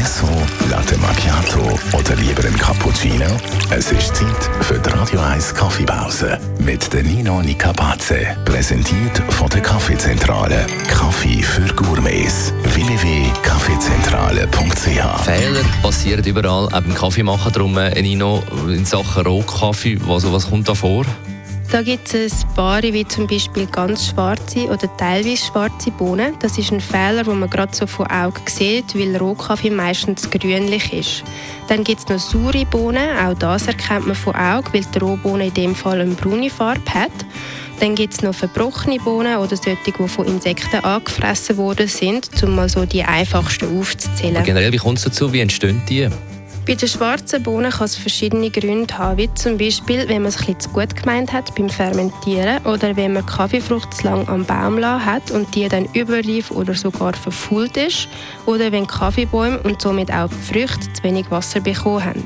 Espresso, Latte Macchiato oder lieber ein Cappuccino? Es ist Zeit für die Radio 1 Kaffeepause mit der Nino Nicapace. Präsentiert von der Kaffeezentrale. Kaffee für Gourmets. www.kaffeezentrale.ch Fehler passieren überall, auch beim Kaffeemachen. Darum, äh, Nino, in Sachen Rohkaffee, was, was kommt da vor? Da gibt es Paare wie zum Beispiel ganz schwarze oder teilweise schwarze Bohnen. Das ist ein Fehler, den man gerade so von Augen sieht, weil Rohkaffee meistens grünlich ist. Dann gibt es noch saure Bohnen. Auch das erkennt man von Augen, weil die Rohbohne in dem Fall eine braune Farbe hat. Dann gibt es noch verbrochene Bohnen oder solche, die von Insekten angefressen worden sind, um mal so die einfachsten aufzuzählen. Aber generell, wie kommt es dazu? Wie entstehen die? Bei den schwarzen Bohnen kann es verschiedene Gründe haben, wie zum Beispiel, wenn man es ein zu gut gemeint hat beim Fermentieren oder wenn man Kaffeefrucht zu lang am Baum lassen hat und die dann überreif oder sogar verfault ist oder wenn Kaffeebäume und somit auch die Früchte zu wenig Wasser bekommen haben.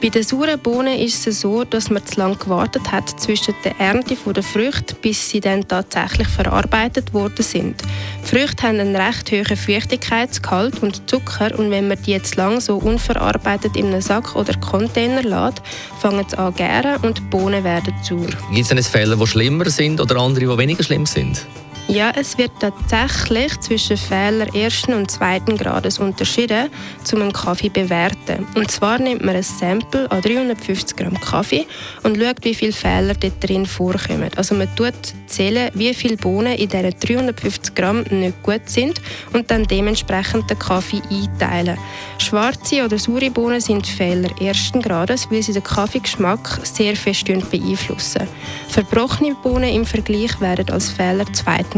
Bei den sauren Bohnen ist es so, dass man zu lange gewartet hat zwischen der Ernte der Früchte, bis sie dann tatsächlich verarbeitet worden sind. Früchte haben einen recht hohen Feuchtigkeitsgehalt und Zucker und wenn man die jetzt lang so unverarbeitet in einen Sack oder Container lässt, fangen sie an gären und die Bohnen werden sauer. Gibt es Fälle, die schlimmer sind oder andere, die weniger schlimm sind? Ja, es wird tatsächlich zwischen Fehler ersten und zweiten Grades unterschieden, um einen Kaffee zu bewerten. Und zwar nimmt man ein Sample an 350 Gramm Kaffee und schaut, wie viele Fehler dort drin vorkommen. Also man tut zählen, wie viele Bohnen in diesen 350 Gramm nicht gut sind und dann dementsprechend den Kaffee einteilen. Schwarze oder saure Bohnen sind Fehler ersten Grades, weil sie den Kaffeegeschmack sehr fest beeinflussen. Verbrochene Bohnen im Vergleich werden als Fehler zweiten